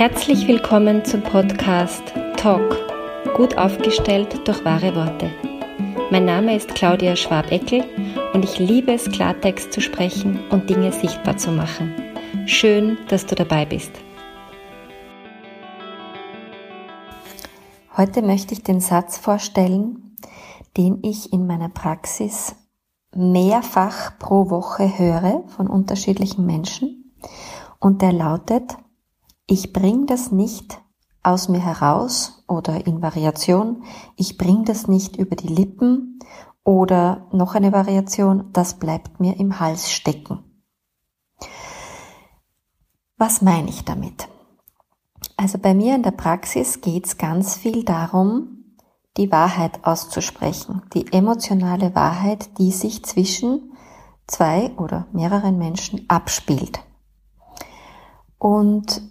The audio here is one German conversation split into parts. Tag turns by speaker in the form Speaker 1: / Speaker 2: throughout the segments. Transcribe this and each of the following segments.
Speaker 1: Herzlich willkommen zum Podcast Talk, gut aufgestellt durch wahre Worte. Mein Name ist Claudia Schwabeckel und ich liebe es, Klartext zu sprechen und Dinge sichtbar zu machen. Schön, dass du dabei bist. Heute möchte ich den Satz vorstellen, den ich in meiner Praxis mehrfach pro Woche höre von unterschiedlichen Menschen und der lautet, ich bring das nicht aus mir heraus oder in Variation, ich bring das nicht über die Lippen oder noch eine Variation, das bleibt mir im Hals stecken. Was meine ich damit? Also bei mir in der Praxis geht es ganz viel darum, die Wahrheit auszusprechen, die emotionale Wahrheit, die sich zwischen zwei oder mehreren Menschen abspielt. Und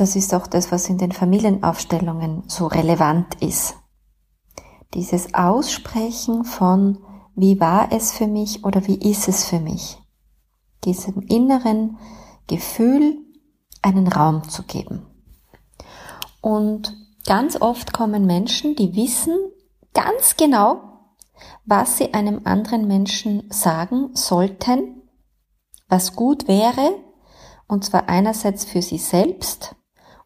Speaker 1: das ist auch das, was in den Familienaufstellungen so relevant ist. Dieses Aussprechen von, wie war es für mich oder wie ist es für mich? Diesem inneren Gefühl einen Raum zu geben. Und ganz oft kommen Menschen, die wissen ganz genau, was sie einem anderen Menschen sagen sollten, was gut wäre, und zwar einerseits für sie selbst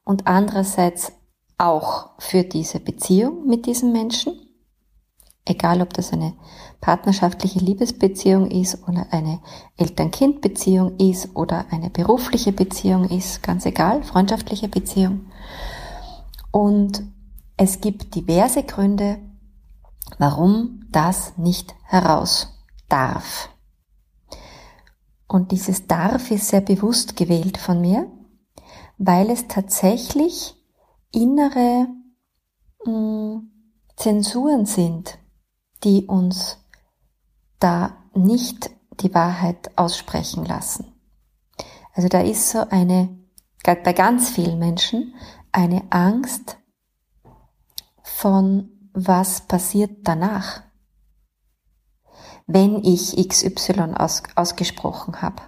Speaker 1: und andererseits auch für diese Beziehung mit diesem Menschen. Egal, ob das eine partnerschaftliche Liebesbeziehung ist oder eine Eltern-Kind-Beziehung ist oder eine berufliche Beziehung ist, ganz egal, freundschaftliche Beziehung. Und es gibt diverse Gründe, warum das nicht heraus darf. Und dieses darf ist sehr bewusst gewählt von mir, weil es tatsächlich innere mh, hm, Zensuren sind, die uns da nicht die Wahrheit aussprechen lassen. Also da ist so eine, bei ganz vielen Menschen, eine Angst von was passiert danach, wenn ich XY aus, ausgesprochen habe.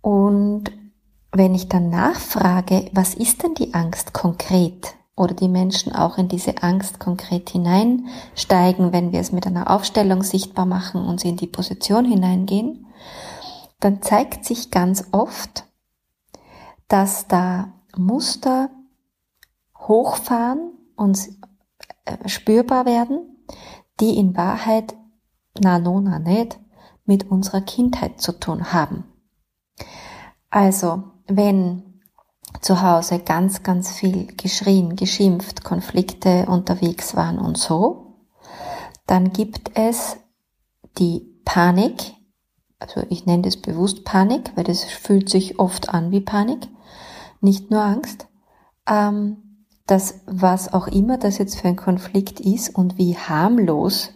Speaker 1: Und wenn ich dann nachfrage, was ist denn die Angst konkret? Oder die Menschen auch in diese Angst konkret hineinsteigen, wenn wir es mit einer Aufstellung sichtbar machen und sie in die Position hineingehen, dann zeigt sich ganz oft, dass da Muster hochfahren und äh, spürbar werden, die in Wahrheit, na no, na nicht, mit unserer Kindheit zu tun haben. Also, wenn zu Hause ganz, ganz viel geschrien, geschimpft, Konflikte unterwegs waren und so, dann gibt es die Panik, also ich nenne das bewusst Panik, weil das fühlt sich oft an wie Panik, nicht nur Angst, ähm, dass was auch immer das jetzt für ein Konflikt ist und wie harmlos,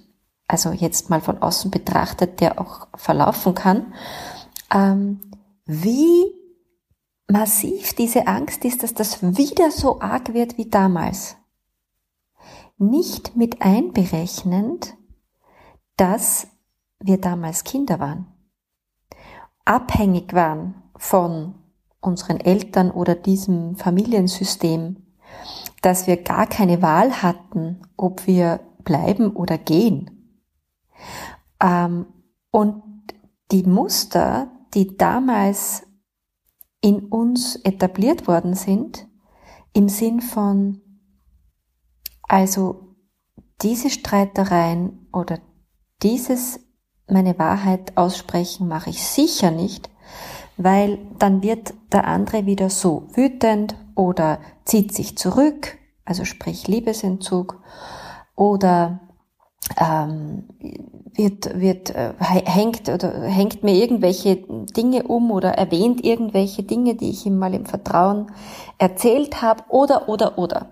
Speaker 1: also jetzt mal von außen betrachtet, der auch verlaufen kann, ähm, wie massiv diese Angst ist, dass das wieder so arg wird wie damals. Nicht mit einberechnend, dass wir damals Kinder waren, abhängig waren von unseren Eltern oder diesem Familiensystem, dass wir gar keine Wahl hatten, ob wir bleiben oder gehen. Ähm, und die Muster, die damals in uns etabliert worden sind, im Sinn von, also diese Streitereien oder dieses meine Wahrheit aussprechen mache ich sicher nicht, weil dann wird der andere wieder so wütend oder zieht sich zurück, also sprich Liebesentzug, oder ähm, wird, wird, äh, hängt oder hängt mir irgendwelche Dinge um oder erwähnt irgendwelche Dinge, die ich ihm mal im Vertrauen erzählt habe oder, oder, oder.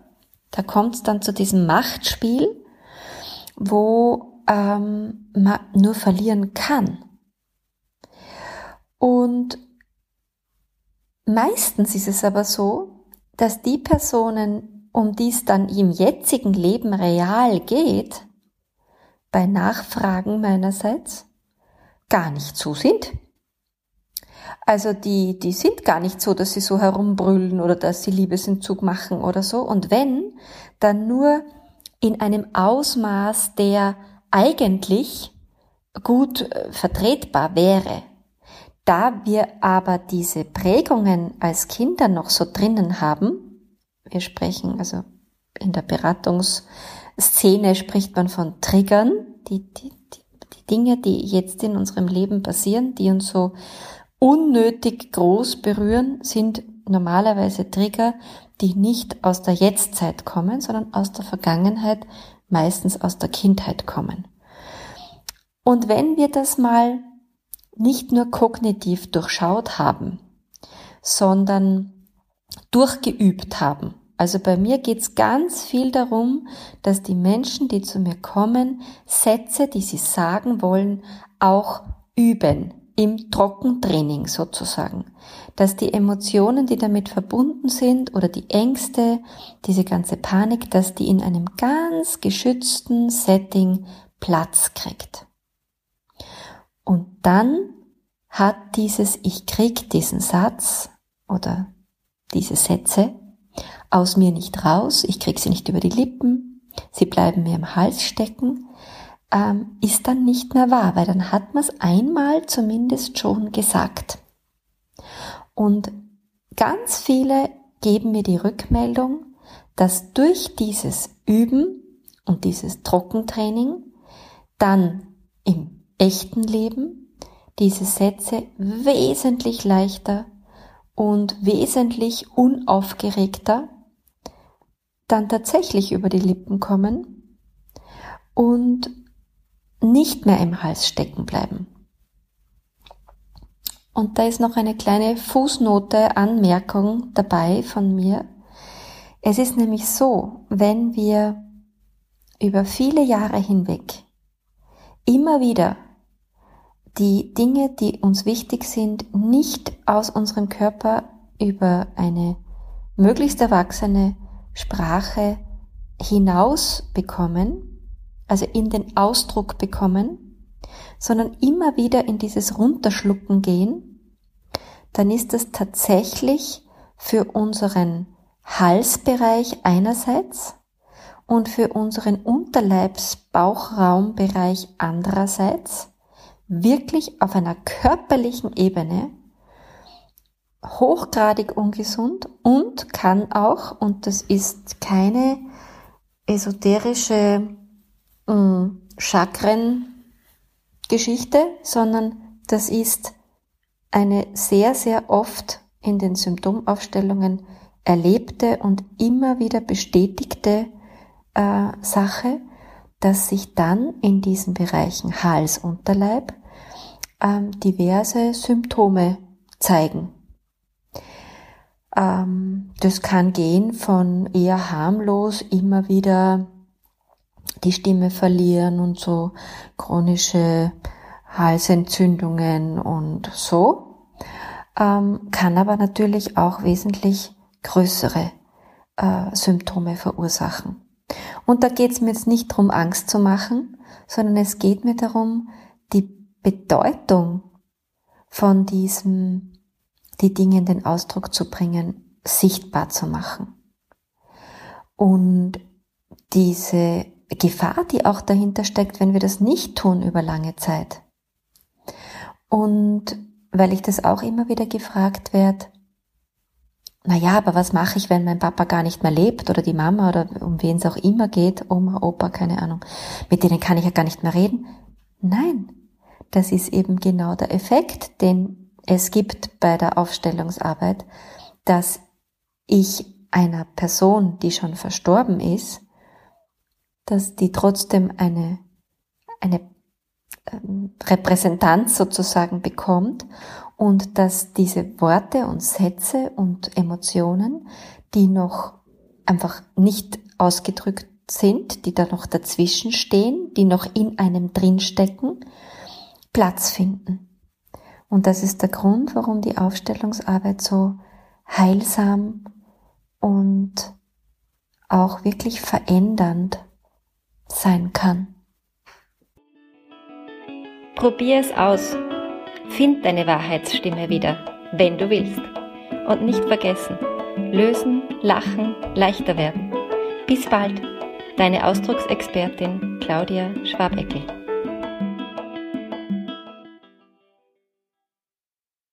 Speaker 1: Da kommt es dann zu diesem Machtspiel, wo ähm, man nur verlieren kann. Und meistens ist es aber so, dass die Personen, um die es dann im jetzigen Leben real geht, bei Nachfragen meinerseits gar nicht so sind. Also die, die sind gar nicht so, dass sie so herumbrüllen oder dass sie Liebesentzug machen oder so. Und wenn, dann nur in einem Ausmaß, der eigentlich gut äh, vertretbar wäre. Da wir aber diese Prägungen als Kinder noch so drinnen haben, wir sprechen also in der Beratungsszene spricht man von Triggern, die, die, die Dinge, die jetzt in unserem Leben passieren, die uns so unnötig groß berühren, sind normalerweise Trigger, die nicht aus der Jetztzeit kommen, sondern aus der Vergangenheit, meistens aus der Kindheit kommen. Und wenn wir das mal nicht nur kognitiv durchschaut haben, sondern durchgeübt haben, also bei mir geht's ganz viel darum, dass die Menschen, die zu mir kommen, Sätze, die sie sagen wollen, auch üben, im Trockentraining sozusagen. Dass die Emotionen, die damit verbunden sind oder die Ängste, diese ganze Panik, dass die in einem ganz geschützten Setting Platz kriegt. Und dann hat dieses Ich krieg diesen Satz oder diese Sätze aus mir nicht raus, ich krieg sie nicht über die Lippen, sie bleiben mir im Hals stecken, ähm, ist dann nicht mehr wahr, weil dann hat man es einmal zumindest schon gesagt. Und ganz viele geben mir die Rückmeldung, dass durch dieses Üben und dieses Trockentraining dann im echten Leben diese Sätze wesentlich leichter und wesentlich unaufgeregter dann tatsächlich über die Lippen kommen und nicht mehr im Hals stecken bleiben. Und da ist noch eine kleine Fußnote, Anmerkung dabei von mir. Es ist nämlich so, wenn wir über viele Jahre hinweg immer wieder die Dinge, die uns wichtig sind, nicht aus unserem Körper über eine möglichst erwachsene Sprache hinaus bekommen, also in den Ausdruck bekommen, sondern immer wieder in dieses Runterschlucken gehen, dann ist das tatsächlich für unseren Halsbereich einerseits und für unseren Unterleibs-Bauchraumbereich andererseits wirklich auf einer körperlichen Ebene hochgradig ungesund und kann auch, und das ist keine esoterische äh, Chakren-Geschichte, sondern das ist eine sehr, sehr oft in den Symptomaufstellungen erlebte und immer wieder bestätigte äh, Sache, dass sich dann in diesen Bereichen Hals, Unterleib ähm, diverse Symptome zeigen. Ähm, das kann gehen von eher harmlos immer wieder die Stimme verlieren und so chronische Halsentzündungen und so, ähm, kann aber natürlich auch wesentlich größere äh, Symptome verursachen. Und da geht es mir jetzt nicht darum, Angst zu machen, sondern es geht mir darum, die Bedeutung von diesem, die Dinge in den Ausdruck zu bringen, sichtbar zu machen. Und diese Gefahr, die auch dahinter steckt, wenn wir das nicht tun über lange Zeit. Und weil ich das auch immer wieder gefragt werde, naja, aber was mache ich, wenn mein Papa gar nicht mehr lebt oder die Mama oder um wen es auch immer geht, Oma, Opa, keine Ahnung, mit denen kann ich ja gar nicht mehr reden? Nein, das ist eben genau der Effekt, den es gibt bei der Aufstellungsarbeit, dass ich einer Person, die schon verstorben ist, dass die trotzdem eine, eine ähm, Repräsentanz sozusagen bekommt und dass diese Worte und Sätze und Emotionen, die noch einfach nicht ausgedrückt sind, die da noch dazwischen stehen, die noch in einem drinstecken, Platz finden. Und das ist der Grund, warum die Aufstellungsarbeit so heilsam und auch wirklich verändernd sein kann.
Speaker 2: Probier es aus. Find deine Wahrheitsstimme wieder.
Speaker 1: wenn du willst. Und nicht vergessen, lösen, lachen, leichter werden. Bis bald, deine Ausdrucksexpertin Claudia Schwabeckel.